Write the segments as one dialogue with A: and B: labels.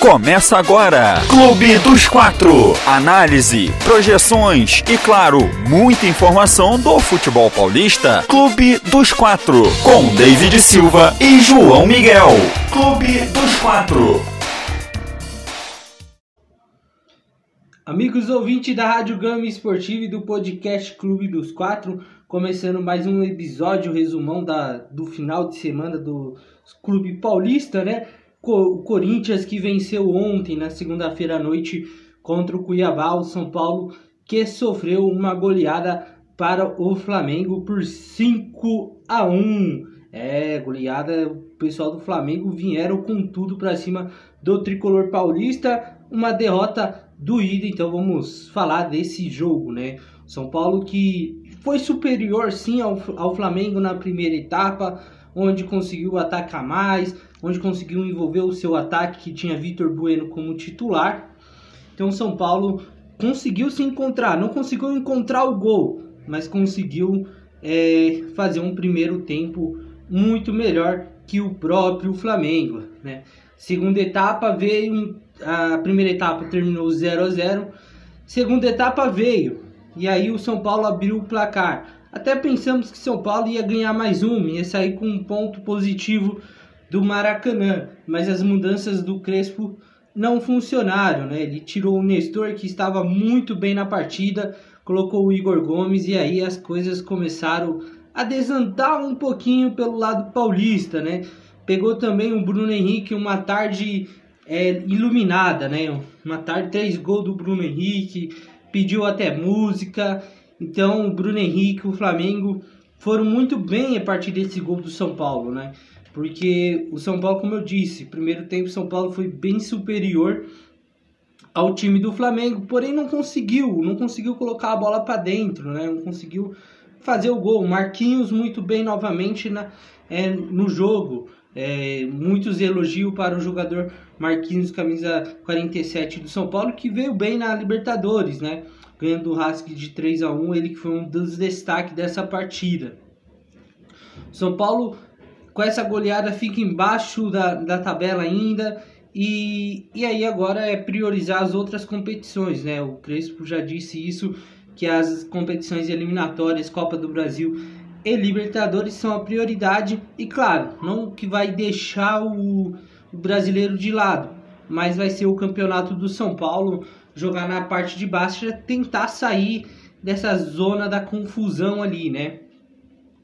A: Começa agora, Clube dos Quatro. Análise, projeções e, claro, muita informação do futebol paulista. Clube dos Quatro, com David Silva e João Miguel. Clube dos Quatro.
B: Amigos ouvintes da Rádio Gama Esportiva e do podcast Clube dos Quatro, começando mais um episódio resumão da, do final de semana do Clube Paulista, né? O Corinthians que venceu ontem, na segunda-feira à noite, contra o Cuiabá, o São Paulo, que sofreu uma goleada para o Flamengo por 5 a 1. É, goleada, o pessoal do Flamengo vieram com tudo para cima do tricolor paulista, uma derrota doída, então vamos falar desse jogo, né? São Paulo que foi superior sim ao, ao Flamengo na primeira etapa, onde conseguiu atacar mais, onde conseguiu envolver o seu ataque que tinha Vitor Bueno como titular. Então São Paulo conseguiu se encontrar, não conseguiu encontrar o gol, mas conseguiu é, fazer um primeiro tempo muito melhor que o próprio Flamengo. Né? Segunda etapa veio, a primeira etapa terminou 0 a 0 segunda etapa veio, e aí o São Paulo abriu o placar. Até pensamos que São Paulo ia ganhar mais um, ia sair com um ponto positivo do Maracanã, mas as mudanças do Crespo não funcionaram, né? Ele tirou o Nestor que estava muito bem na partida, colocou o Igor Gomes e aí as coisas começaram a desandar um pouquinho pelo lado paulista, né? Pegou também o Bruno Henrique uma tarde é, iluminada, né? Uma tarde três gols do Bruno Henrique, pediu até música. Então o Bruno Henrique, o Flamengo foram muito bem a partir desse gol do São Paulo, né? Porque o São Paulo, como eu disse, primeiro tempo o São Paulo foi bem superior ao time do Flamengo, porém não conseguiu, não conseguiu colocar a bola para dentro, né? Não conseguiu fazer o gol. Marquinhos muito bem novamente na, é, no jogo. É, muitos elogios para o jogador Marquinhos, camisa 47 do São Paulo, que veio bem na Libertadores, né? Ganhando o Hask de 3 a 1 ele que foi um dos destaques dessa partida. São Paulo com essa goleada fica embaixo da, da tabela ainda. E, e aí agora é priorizar as outras competições, né? O Crespo já disse isso, que as competições eliminatórias, Copa do Brasil e Libertadores são a prioridade. E claro, não que vai deixar o, o brasileiro de lado, mas vai ser o campeonato do São Paulo jogar na parte de baixo, tentar sair dessa zona da confusão ali, né?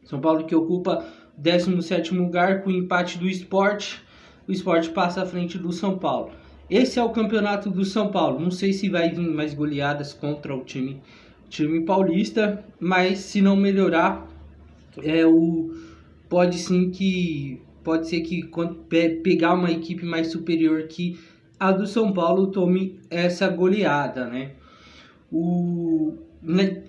B: São Paulo que ocupa 17 lugar com empate do esporte. O esporte passa à frente do São Paulo. Esse é o campeonato do São Paulo. Não sei se vai vir mais goleadas contra o time, time paulista, mas se não melhorar, é o pode sim que pode ser que pegar uma equipe mais superior que a do São Paulo tome essa goleada, né? O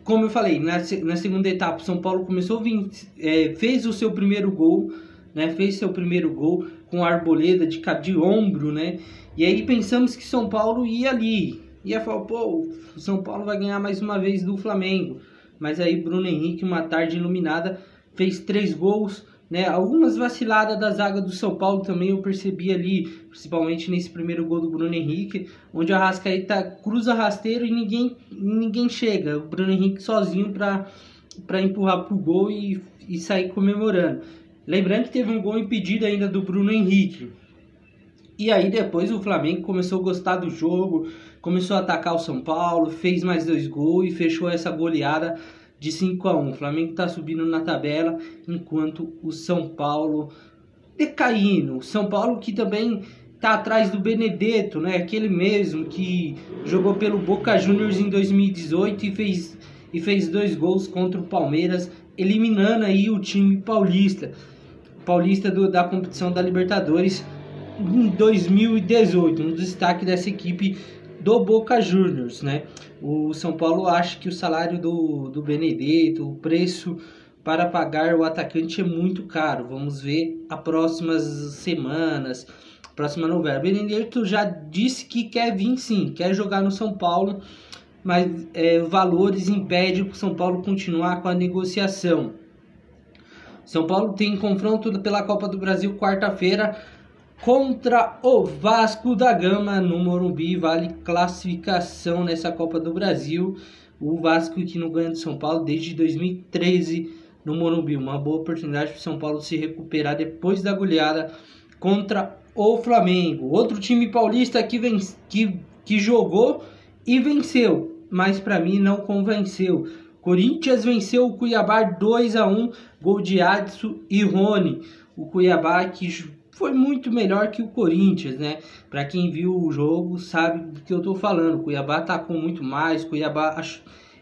B: como eu falei, na, na segunda etapa, o São Paulo começou a vir, é, fez o seu primeiro gol, né? Fez seu primeiro gol com a arboleda de, de ombro, né? E aí pensamos que São Paulo ia ali, ia falar, pô, o São Paulo vai ganhar mais uma vez do Flamengo. Mas aí Bruno Henrique, uma tarde iluminada, fez três gols, né? Algumas vaciladas da zaga do São Paulo também eu percebi ali, principalmente nesse primeiro gol do Bruno Henrique, onde a Rascaeta cruza rasteiro e ninguém, ninguém chega. O Bruno Henrique sozinho para empurrar pro gol e, e sair comemorando. Lembrando que teve um gol impedido ainda do Bruno Henrique. E aí depois o Flamengo começou a gostar do jogo, começou a atacar o São Paulo, fez mais dois gols e fechou essa goleada de 5 a 1. O Flamengo está subindo na tabela, enquanto o São Paulo decaindo. São Paulo que também está atrás do Benedetto, né? Aquele mesmo que jogou pelo Boca Juniors em 2018 e fez, e fez dois gols contra o Palmeiras, eliminando aí o time paulista. Paulista do, da competição da Libertadores em 2018. Um destaque dessa equipe do Boca Juniors, né? O São Paulo acha que o salário do, do Benedetto, o preço para pagar o atacante é muito caro. Vamos ver as próximas semanas, próxima novela. Benedetto já disse que quer vir sim, quer jogar no São Paulo, mas é, valores impedem o São Paulo continuar com a negociação. São Paulo tem confronto pela Copa do Brasil quarta-feira contra o Vasco da Gama no Morumbi, vale classificação nessa Copa do Brasil. O Vasco que não ganha de São Paulo desde 2013 no Morumbi, uma boa oportunidade para o São Paulo se recuperar depois da goleada contra o Flamengo. Outro time paulista que, vem, que, que jogou e venceu, mas para mim não convenceu. Corinthians venceu o Cuiabá 2 a 1, gol de Adson e Rony. O Cuiabá que foi muito melhor que o Corinthians, né? Para quem viu o jogo sabe do que eu tô falando. Cuiabá atacou muito mais, Cuiabá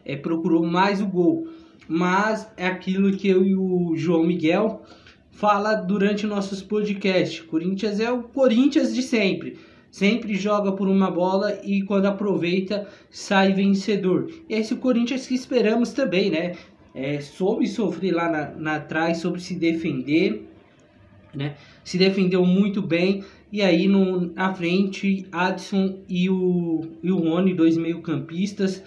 B: é, procurou mais o gol. Mas é aquilo que eu e o João Miguel fala durante nossos podcasts. Corinthians é o Corinthians de sempre sempre joga por uma bola e quando aproveita sai vencedor. Esse é o Corinthians que esperamos também, né? É, soube sofrer lá na, na trás, soube se defender, né? Se defendeu muito bem. E aí no, na frente, Adson e o, e o Rony, dois meio-campistas,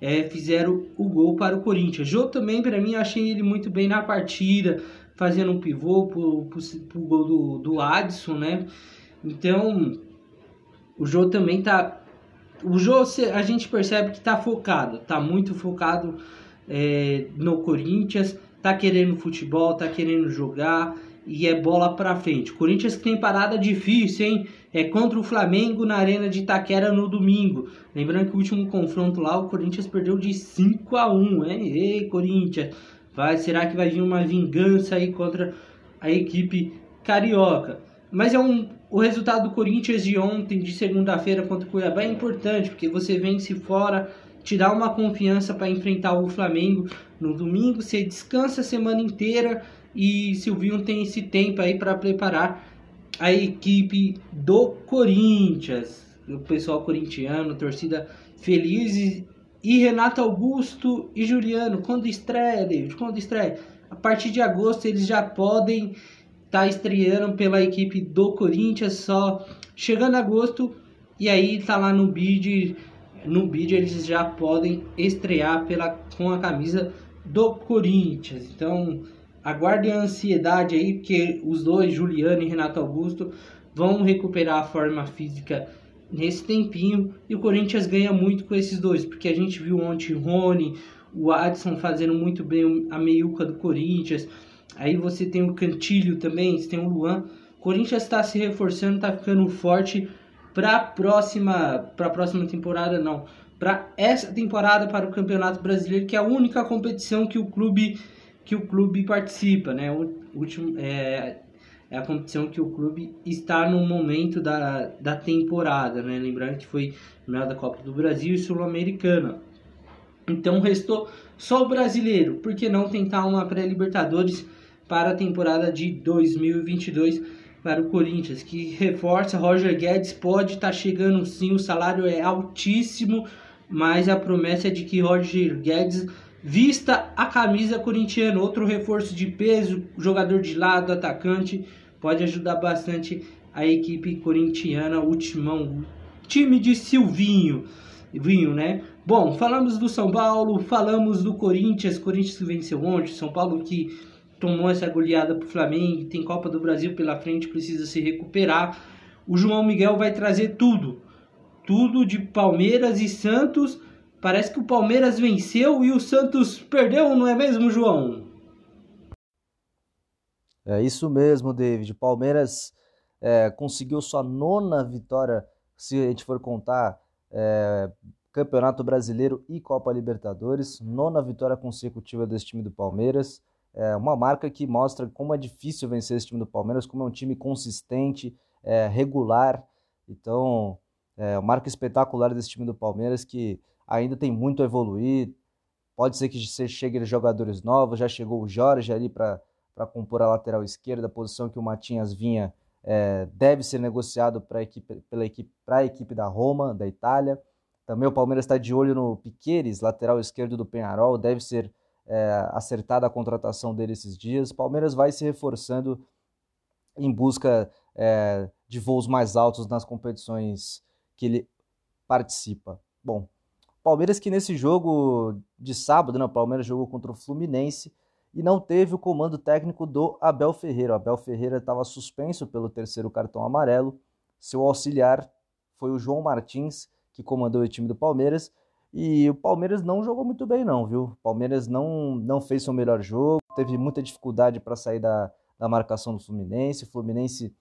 B: é, fizeram o gol para o Corinthians. Jô também, para mim, achei ele muito bem na partida, fazendo um pivô pro, pro gol do, do Adson, né? Então, o Jô também tá. O Jô, a gente percebe que tá focado, tá muito focado é, no Corinthians, tá querendo futebol, tá querendo jogar e é bola para frente. Corinthians que tem parada difícil, hein? É contra o Flamengo na Arena de Itaquera no domingo. Lembrando que o último confronto lá, o Corinthians perdeu de 5 a 1, hein? Ei, Corinthians, vai, será que vai vir uma vingança aí contra a equipe carioca? Mas é um o resultado do Corinthians de ontem, de segunda-feira contra o Cuiabá, é importante, porque você vence fora, te dá uma confiança para enfrentar o Flamengo no domingo, você descansa a semana inteira e Silvinho tem esse tempo aí para preparar a equipe do Corinthians. O pessoal corintiano, torcida feliz e Renato Augusto e Juliano, quando estreia, David, quando estreia? A partir de agosto eles já podem tá estreando pela equipe do Corinthians só chegando agosto e aí tá lá no bid no bid eles já podem estrear pela com a camisa do Corinthians então aguardem a ansiedade aí porque os dois Juliano e Renato Augusto vão recuperar a forma física nesse tempinho. E o Corinthians ganha muito com esses dois porque a gente viu ontem Rony o Adson fazendo muito bem a meiuca do Corinthians. Aí você tem o Cantilho também, você tem o Luan. O Corinthians está se reforçando, está ficando forte para a próxima, para próxima temporada não, para essa temporada para o Campeonato Brasileiro, que é a única competição que o clube que o clube participa, né? O último é, é a competição que o clube está no momento da, da temporada, né? Lembrando que foi meio da Copa do Brasil e Sul-Americana. Então restou só o brasileiro. Por que não tentar uma pré-Libertadores? para a temporada de 2022 para o Corinthians, que reforça Roger Guedes pode estar tá chegando sim, o salário é altíssimo, mas a promessa é de que Roger Guedes vista a camisa corintiana, outro reforço de peso, jogador de lado, atacante, pode ajudar bastante a equipe corintiana, o time de Silvinho, Vinho, né? Bom, falamos do São Paulo, falamos do Corinthians, Corinthians que venceu ontem, São Paulo que tomou essa goleada para o Flamengo, tem Copa do Brasil pela frente, precisa se recuperar. O João Miguel vai trazer tudo, tudo de Palmeiras e Santos. Parece que o Palmeiras venceu e o Santos perdeu, não é mesmo, João?
C: É isso mesmo, David. Palmeiras é, conseguiu sua nona vitória, se a gente for contar é, Campeonato Brasileiro e Copa Libertadores. Nona vitória consecutiva desse time do Palmeiras. É uma marca que mostra como é difícil vencer esse time do Palmeiras, como é um time consistente, é, regular. Então, é uma marca espetacular desse time do Palmeiras que ainda tem muito a evoluir. Pode ser que chegue jogadores novos, já chegou o Jorge ali para compor a lateral esquerda, posição que o Matinhas vinha é, deve ser negociado para equipe, pela equipe, a equipe da Roma, da Itália. Também o Palmeiras está de olho no Piqueires, lateral esquerdo do Penharol, deve ser é, acertada a contratação dele esses dias. Palmeiras vai se reforçando em busca é, de voos mais altos nas competições que ele participa. Bom, Palmeiras que nesse jogo de sábado, né, o Palmeiras jogou contra o Fluminense e não teve o comando técnico do Abel Ferreira. O Abel Ferreira estava suspenso pelo terceiro cartão amarelo. Seu auxiliar foi o João Martins, que comandou o time do Palmeiras. E o Palmeiras não jogou muito bem, não, viu? O Palmeiras não, não fez seu melhor jogo, teve muita dificuldade para sair da, da marcação do Fluminense. O Fluminense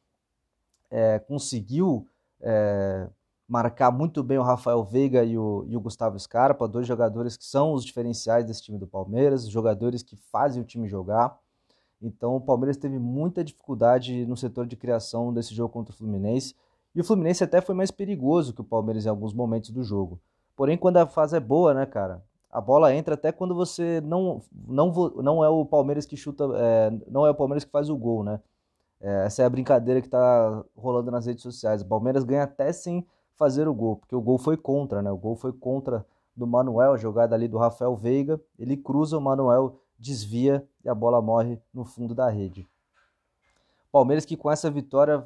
C: é, conseguiu é, marcar muito bem o Rafael Veiga e o, e o Gustavo Scarpa, dois jogadores que são os diferenciais desse time do Palmeiras, jogadores que fazem o time jogar. Então o Palmeiras teve muita dificuldade no setor de criação desse jogo contra o Fluminense. E o Fluminense até foi mais perigoso que o Palmeiras em alguns momentos do jogo. Porém, quando a fase é boa, né, cara? A bola entra até quando você não não, não é o Palmeiras que chuta, é, não é o Palmeiras que faz o gol, né? É, essa é a brincadeira que tá rolando nas redes sociais. O Palmeiras ganha até sem fazer o gol, porque o gol foi contra, né? O gol foi contra do Manuel, a jogada ali do Rafael Veiga. Ele cruza, o Manuel desvia e a bola morre no fundo da rede. Palmeiras que com essa vitória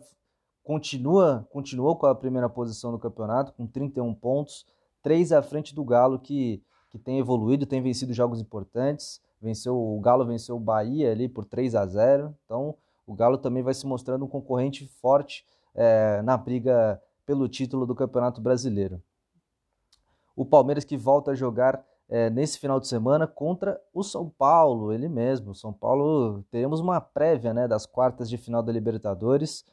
C: continua, continuou com a primeira posição no campeonato, com 31 pontos, 3 à frente do Galo, que, que tem evoluído, tem vencido jogos importantes. Venceu, o Galo venceu o Bahia ali por 3 a 0 Então, o Galo também vai se mostrando um concorrente forte é, na briga pelo título do Campeonato Brasileiro. O Palmeiras que volta a jogar é, nesse final de semana contra o São Paulo, ele mesmo. São Paulo, teremos uma prévia né, das quartas de final da Libertadores.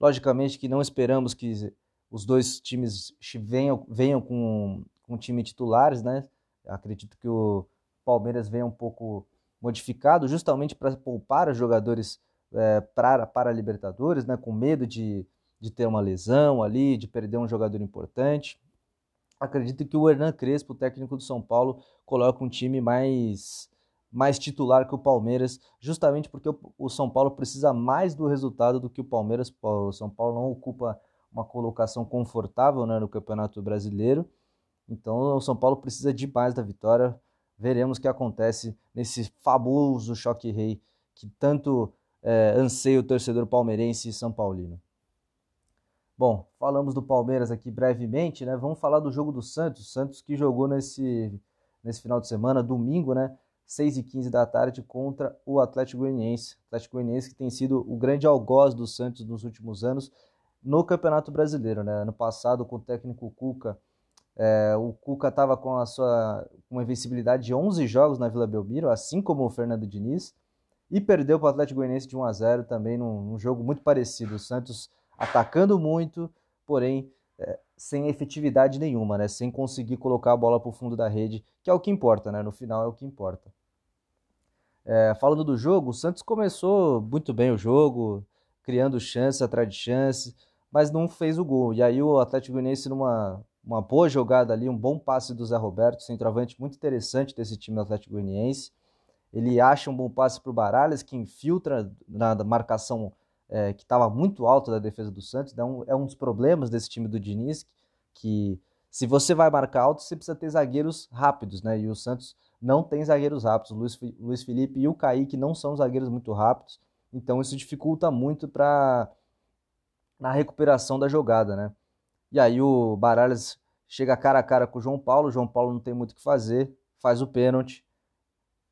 C: Logicamente que não esperamos que os dois times venham, venham com, com time titulares, né? Acredito que o Palmeiras venha um pouco modificado, justamente para poupar os jogadores é, para, para a Libertadores, né? Com medo de de ter uma lesão ali, de perder um jogador importante. Acredito que o Hernan Crespo, o técnico do São Paulo, coloca um time mais mais titular que o Palmeiras, justamente porque o São Paulo precisa mais do resultado do que o Palmeiras. O São Paulo não ocupa uma colocação confortável né, no Campeonato Brasileiro. Então o São Paulo precisa de mais da vitória. Veremos o que acontece nesse famoso choque rei que tanto é, anseia o torcedor palmeirense e São Paulino. Bom, falamos do Palmeiras aqui brevemente, né? Vamos falar do jogo do Santos. Santos que jogou nesse, nesse final de semana, domingo, né? 6 e 15 da tarde contra o Atlético Goianiense. Atlético Goianiense que tem sido o grande algoz do Santos nos últimos anos no Campeonato Brasileiro, né? Ano passado, com o técnico Cuca, é, o Cuca estava com a sua uma invencibilidade de 11 jogos na Vila Belmiro, assim como o Fernando Diniz, e perdeu para o Atlético Goianiense de 1 a 0 também num, num jogo muito parecido. O Santos atacando muito, porém é, sem efetividade nenhuma, né? Sem conseguir colocar a bola para o fundo da rede, que é o que importa, né? No final é o que importa. É, falando do jogo, o Santos começou muito bem o jogo, criando chance atrás de chance, mas não fez o gol. E aí o Atlético Goianiense numa uma boa jogada ali, um bom passe do Zé Roberto, centroavante muito interessante desse time do Atlético Goianiense. Ele acha um bom passe para o Baralhas, que infiltra na marcação é, que estava muito alto da defesa do Santos. Então, é um dos problemas desse time do Diniz, que se você vai marcar alto, você precisa ter zagueiros rápidos, né? E o Santos não tem zagueiros rápidos. O Luiz, Luiz Felipe e o Kaique não são zagueiros muito rápidos, então isso dificulta muito para na recuperação da jogada, né? E aí o Baralhas chega cara a cara com o João Paulo, o João Paulo não tem muito o que fazer, faz o pênalti,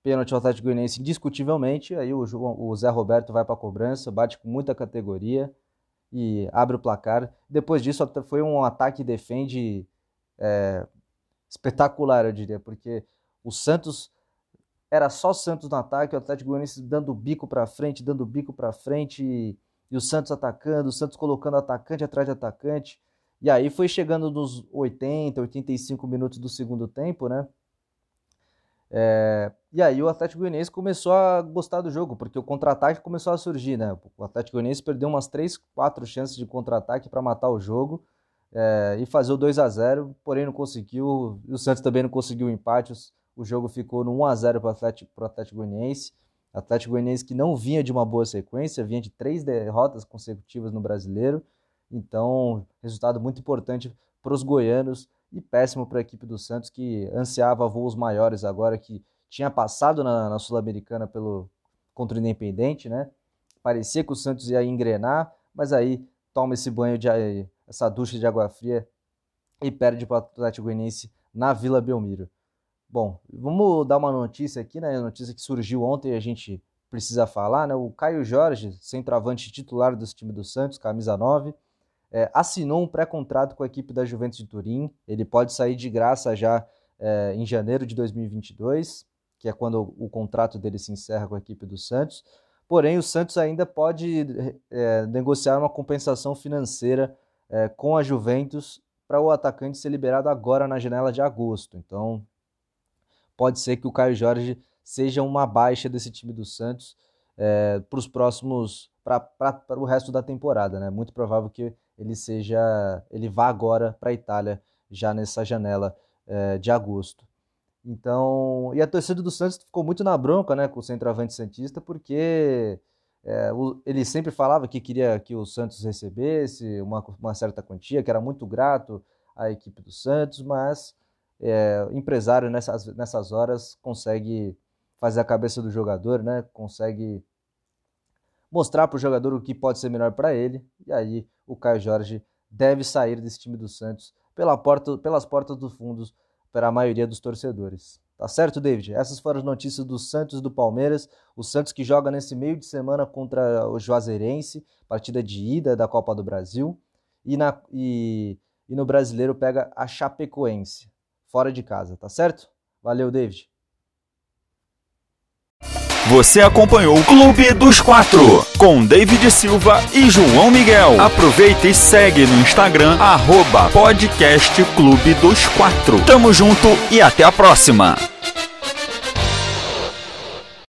C: Pênalti ao Atlético Goianiense indiscutivelmente. Aí o, o Zé Roberto vai para a cobrança, bate com muita categoria e abre o placar. Depois disso foi um ataque e defende é, espetacular, eu diria, porque o Santos era só Santos no ataque, o Atlético Goianiense dando bico para frente, dando bico para frente e, e o Santos atacando, o Santos colocando atacante atrás de atacante. E aí foi chegando nos 80, 85 minutos do segundo tempo, né? É, e aí o Atlético Goianiense começou a gostar do jogo, porque o contra-ataque começou a surgir, né? O Atlético Goianiense perdeu umas 3, 4 chances de contra-ataque para matar o jogo é, e fazer o 2 a 0 porém não conseguiu. E o Santos também não conseguiu o empate. O jogo ficou no 1 a 0 para o Atlético, Atlético Goianiense. Atlético Goianiense que não vinha de uma boa sequência, vinha de três derrotas consecutivas no Brasileiro. Então, resultado muito importante para os goianos e péssimo para a equipe do Santos, que ansiava voos maiores agora, que tinha passado na, na Sul-Americana pelo contra o Independente, né? Parecia que o Santos ia engrenar, mas aí toma esse banho de essa ducha de água fria e perde para o Atlético Goianiense na Vila Belmiro. Bom, vamos dar uma notícia aqui, né? Notícia que surgiu ontem a gente precisa falar, né? O Caio Jorge, centroavante titular desse time do Santos, camisa 9, é, assinou um pré-contrato com a equipe da Juventus de Turim. Ele pode sair de graça já é, em janeiro de 2022, que é quando o, o, contrato dele se encerra com a equipe do Santos. Porém, o Santos ainda pode é, negociar uma compensação financeira é, com a Juventus para o atacante ser liberado agora na janela de agosto. Então, pode ser que o Caio Jorge seja uma baixa desse time do Santos é, para os próximos para o resto da temporada, né? Muito provável que ele seja ele vá agora para a Itália já nessa janela é, de agosto. Então, e a torcida do Santos ficou muito na bronca, né, com o centroavante santista, porque é, o, ele sempre falava que queria que o Santos recebesse uma, uma certa quantia, que era muito grato à equipe do Santos, mas é, empresário nessas, nessas horas consegue fazer a cabeça do jogador, né? Consegue mostrar para o jogador o que pode ser melhor para ele. E aí o Caio Jorge deve sair desse time do Santos pela porta, pelas portas dos fundos para a maioria dos torcedores. Tá certo, David? Essas foram as notícias do Santos e do Palmeiras. O Santos que joga nesse meio de semana contra o Juazeirense, partida de ida da Copa do Brasil. E, na, e, e no brasileiro pega a Chapecoense, fora de casa, tá certo? Valeu, David.
A: Você acompanhou o Clube dos Quatro com David Silva e João Miguel. Aproveita e segue no Instagram arroba podcast Clube dos Quatro. Tamo junto e até a próxima.